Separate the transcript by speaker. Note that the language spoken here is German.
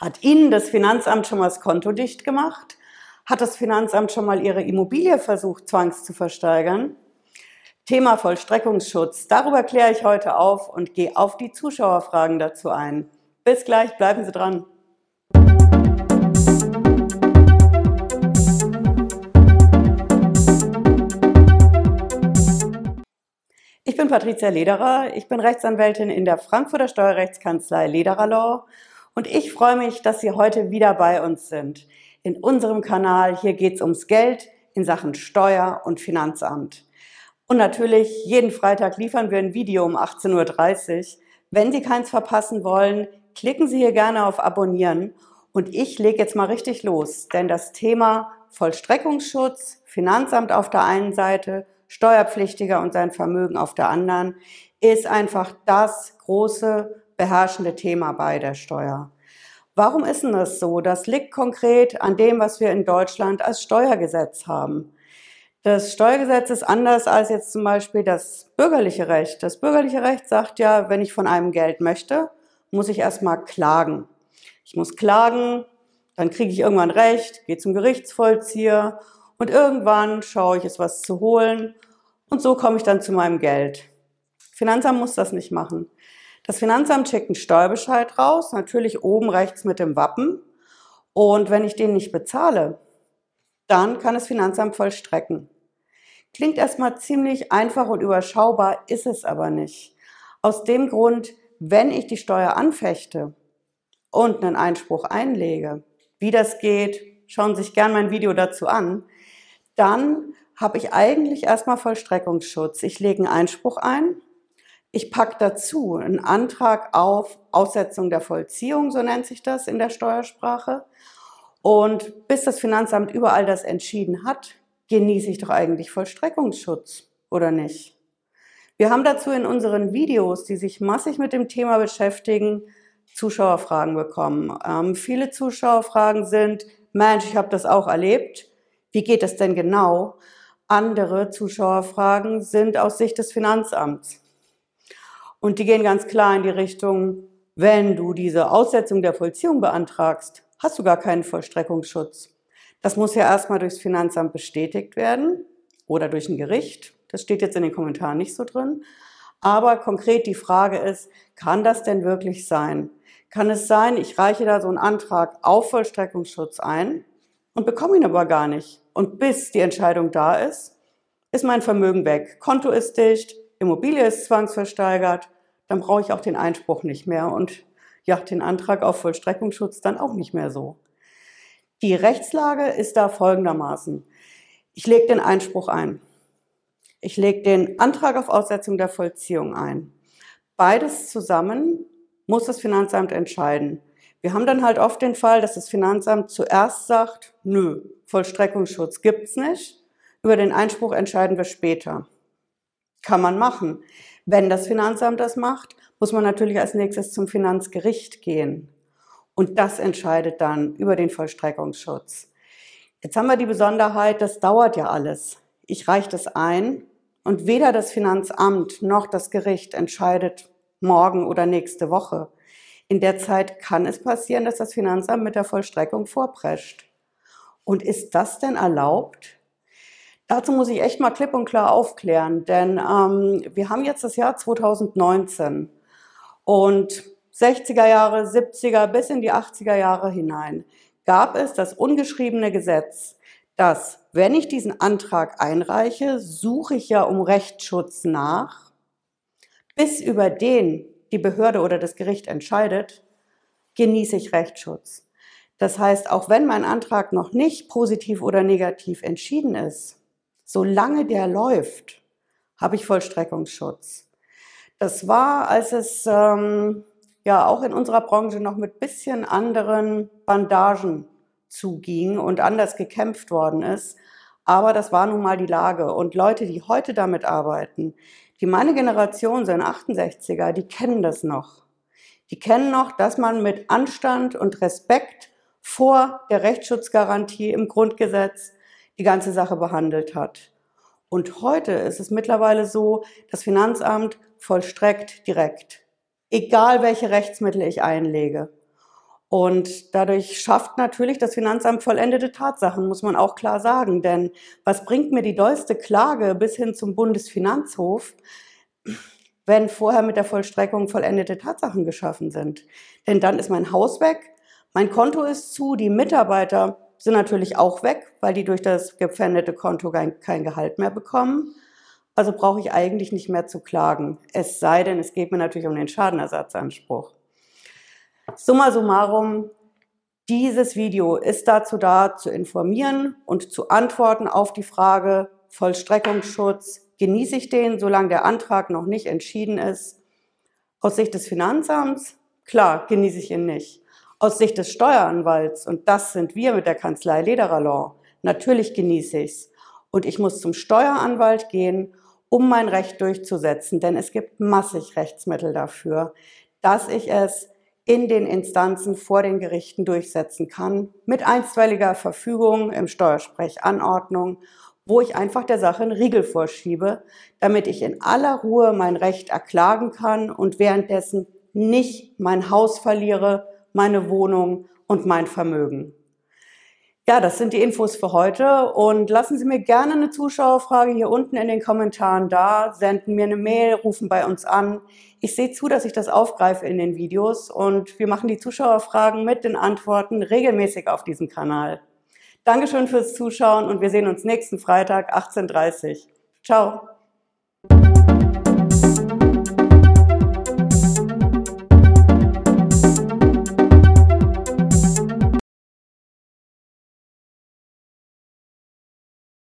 Speaker 1: Hat Ihnen das Finanzamt schon mal das Konto dicht gemacht? Hat das Finanzamt schon mal Ihre Immobilie versucht, zwangs zu versteigern? Thema Vollstreckungsschutz. Darüber kläre ich heute auf und gehe auf die Zuschauerfragen dazu ein. Bis gleich, bleiben Sie dran. Ich bin Patricia Lederer. Ich bin Rechtsanwältin in der Frankfurter Steuerrechtskanzlei Lederer Law und ich freue mich, dass Sie heute wieder bei uns sind. In unserem Kanal hier geht es ums Geld in Sachen Steuer und Finanzamt. Und natürlich, jeden Freitag liefern wir ein Video um 18.30 Uhr. Wenn Sie keins verpassen wollen, klicken Sie hier gerne auf Abonnieren. Und ich lege jetzt mal richtig los, denn das Thema Vollstreckungsschutz, Finanzamt auf der einen Seite, Steuerpflichtiger und sein Vermögen auf der anderen, ist einfach das große beherrschende Thema bei der Steuer. Warum ist denn das so? Das liegt konkret an dem, was wir in Deutschland als Steuergesetz haben. Das Steuergesetz ist anders als jetzt zum Beispiel das bürgerliche Recht. Das bürgerliche Recht sagt ja, wenn ich von einem Geld möchte, muss ich erstmal klagen. Ich muss klagen, dann kriege ich irgendwann Recht, gehe zum Gerichtsvollzieher und irgendwann schaue ich, es was zu holen und so komme ich dann zu meinem Geld. Finanzamt muss das nicht machen. Das Finanzamt schickt einen Steuerbescheid raus, natürlich oben rechts mit dem Wappen. Und wenn ich den nicht bezahle, dann kann das Finanzamt vollstrecken. Klingt erstmal ziemlich einfach und überschaubar, ist es aber nicht. Aus dem Grund, wenn ich die Steuer anfechte und einen Einspruch einlege, wie das geht, schauen Sie sich gern mein Video dazu an, dann habe ich eigentlich erstmal Vollstreckungsschutz. Ich lege einen Einspruch ein ich packe dazu einen Antrag auf Aussetzung der Vollziehung, so nennt sich das in der Steuersprache. Und bis das Finanzamt überall das entschieden hat, genieße ich doch eigentlich Vollstreckungsschutz, oder nicht? Wir haben dazu in unseren Videos, die sich massig mit dem Thema beschäftigen, Zuschauerfragen bekommen. Ähm, viele Zuschauerfragen sind, Mensch, ich habe das auch erlebt. Wie geht es denn genau? Andere Zuschauerfragen sind aus Sicht des Finanzamts. Und die gehen ganz klar in die Richtung, wenn du diese Aussetzung der Vollziehung beantragst, hast du gar keinen Vollstreckungsschutz. Das muss ja erstmal durchs Finanzamt bestätigt werden oder durch ein Gericht. Das steht jetzt in den Kommentaren nicht so drin. Aber konkret die Frage ist, kann das denn wirklich sein? Kann es sein, ich reiche da so einen Antrag auf Vollstreckungsschutz ein und bekomme ihn aber gar nicht. Und bis die Entscheidung da ist, ist mein Vermögen weg. Konto ist dicht, Immobilie ist zwangsversteigert dann brauche ich auch den Einspruch nicht mehr und ja, den Antrag auf Vollstreckungsschutz dann auch nicht mehr so. Die Rechtslage ist da folgendermaßen. Ich lege den Einspruch ein. Ich lege den Antrag auf Aussetzung der Vollziehung ein. Beides zusammen muss das Finanzamt entscheiden. Wir haben dann halt oft den Fall, dass das Finanzamt zuerst sagt, nö, Vollstreckungsschutz gibt's nicht. Über den Einspruch entscheiden wir später. Kann man machen. Wenn das Finanzamt das macht, muss man natürlich als nächstes zum Finanzgericht gehen. Und das entscheidet dann über den Vollstreckungsschutz. Jetzt haben wir die Besonderheit, das dauert ja alles. Ich reiche das ein und weder das Finanzamt noch das Gericht entscheidet morgen oder nächste Woche. In der Zeit kann es passieren, dass das Finanzamt mit der Vollstreckung vorprescht. Und ist das denn erlaubt? Dazu muss ich echt mal klipp und klar aufklären, denn ähm, wir haben jetzt das Jahr 2019 und 60er Jahre, 70er bis in die 80er Jahre hinein gab es das ungeschriebene Gesetz, dass wenn ich diesen Antrag einreiche, suche ich ja um Rechtsschutz nach, bis über den die Behörde oder das Gericht entscheidet, genieße ich Rechtsschutz. Das heißt, auch wenn mein Antrag noch nicht positiv oder negativ entschieden ist, solange der läuft, habe ich Vollstreckungsschutz. Das war, als es ähm, ja auch in unserer Branche noch mit bisschen anderen Bandagen zuging und anders gekämpft worden ist. Aber das war nun mal die Lage. Und Leute, die heute damit arbeiten, die meine Generation sind 68er, die kennen das noch. Die kennen noch, dass man mit Anstand und Respekt vor der Rechtsschutzgarantie im Grundgesetz die ganze Sache behandelt hat. Und heute ist es mittlerweile so, das Finanzamt vollstreckt direkt, egal welche Rechtsmittel ich einlege. Und dadurch schafft natürlich das Finanzamt vollendete Tatsachen, muss man auch klar sagen. Denn was bringt mir die dollste Klage bis hin zum Bundesfinanzhof, wenn vorher mit der Vollstreckung vollendete Tatsachen geschaffen sind? Denn dann ist mein Haus weg, mein Konto ist zu, die Mitarbeiter sind natürlich auch weg, weil die durch das gepfändete Konto kein, kein Gehalt mehr bekommen. Also brauche ich eigentlich nicht mehr zu klagen. Es sei denn, es geht mir natürlich um den Schadenersatzanspruch. Summa summarum, dieses Video ist dazu da, zu informieren und zu antworten auf die Frage Vollstreckungsschutz. Genieße ich den, solange der Antrag noch nicht entschieden ist? Aus Sicht des Finanzamts? Klar, genieße ich ihn nicht. Aus Sicht des Steueranwalts, und das sind wir mit der Kanzlei Lederer Law, natürlich genieße ich's. Und ich muss zum Steueranwalt gehen, um mein Recht durchzusetzen, denn es gibt massig Rechtsmittel dafür, dass ich es in den Instanzen vor den Gerichten durchsetzen kann, mit einstweiliger Verfügung im Steuersprechanordnung, wo ich einfach der Sache einen Riegel vorschiebe, damit ich in aller Ruhe mein Recht erklagen kann und währenddessen nicht mein Haus verliere, meine Wohnung und mein Vermögen. Ja, das sind die Infos für heute und lassen Sie mir gerne eine Zuschauerfrage hier unten in den Kommentaren da, senden mir eine Mail, rufen bei uns an. Ich sehe zu, dass ich das aufgreife in den Videos und wir machen die Zuschauerfragen mit den Antworten regelmäßig auf diesem Kanal. Dankeschön fürs Zuschauen und wir sehen uns nächsten Freitag 18.30 Uhr. Ciao.